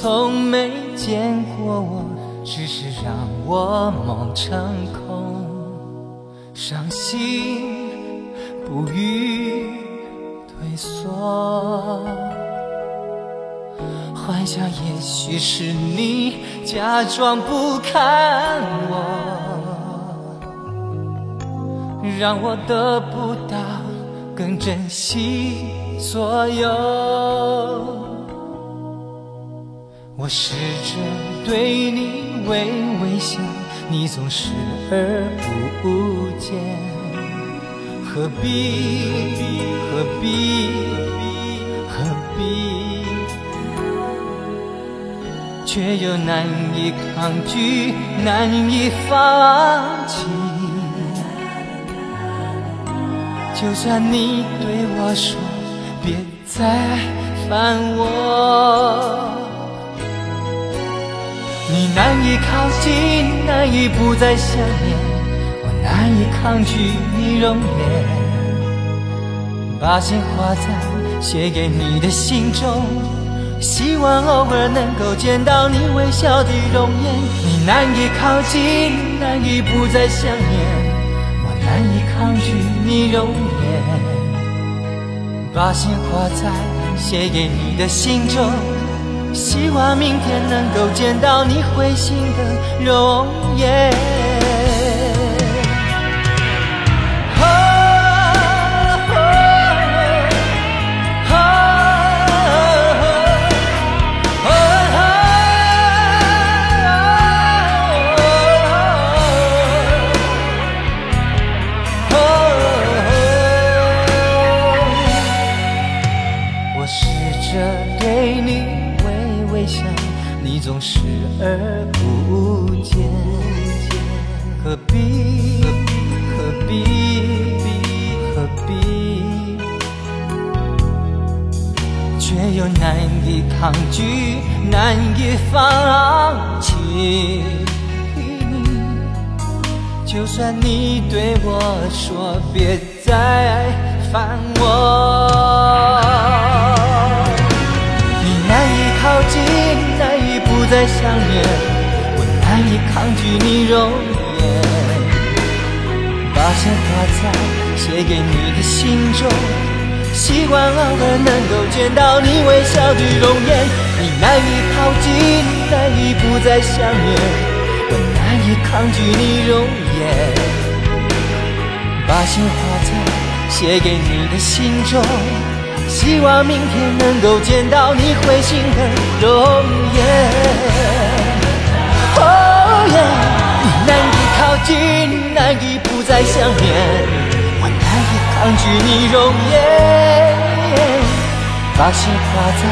从没见过我只是让我梦成空伤心不欲退缩。幻想也许是你假装不看我让我得不到更珍惜所有。我试着对你微微笑，你总视而不见。何必？何必？何必？却又难以抗拒，难以放弃。就算你对我说别再烦我。你难以靠近，难以不再想念，我难以抗拒你容颜。把心画在写给你的信中，希望偶尔能够见到你微笑的容颜。你难以靠近，难以不再想念，我难以抗拒你容颜。把心画在写给你的信中。希望明天能够见到你会心的容颜。我试着对你微笑，你总视而不见。何必？何必？何必？却又难以抗拒，难以放弃。就算你对我说别再烦我，再想念，我难以抗拒你容颜。把心画在写给你的信中，希望偶尔能够见到你微笑的容颜。你难以靠近，难以不再想念，我难以抗拒你容颜。把心画在写给你的信中，希望明天能够见到你会心的容颜。哦耶，你难以靠近，难以不再想念，我难以抗拒你容颜。把心画在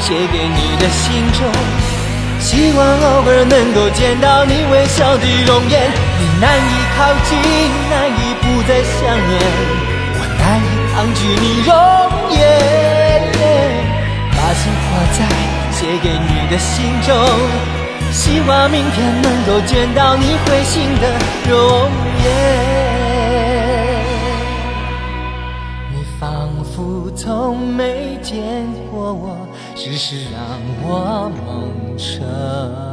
写给你的信中。希望偶尔能够见到你微笑的容颜，你难以靠近，难以不再想念，抗拒你容颜。把心画在写给你的信中，希望明天能够见到你会心的容颜。你仿佛从没见过我。只是让我梦成。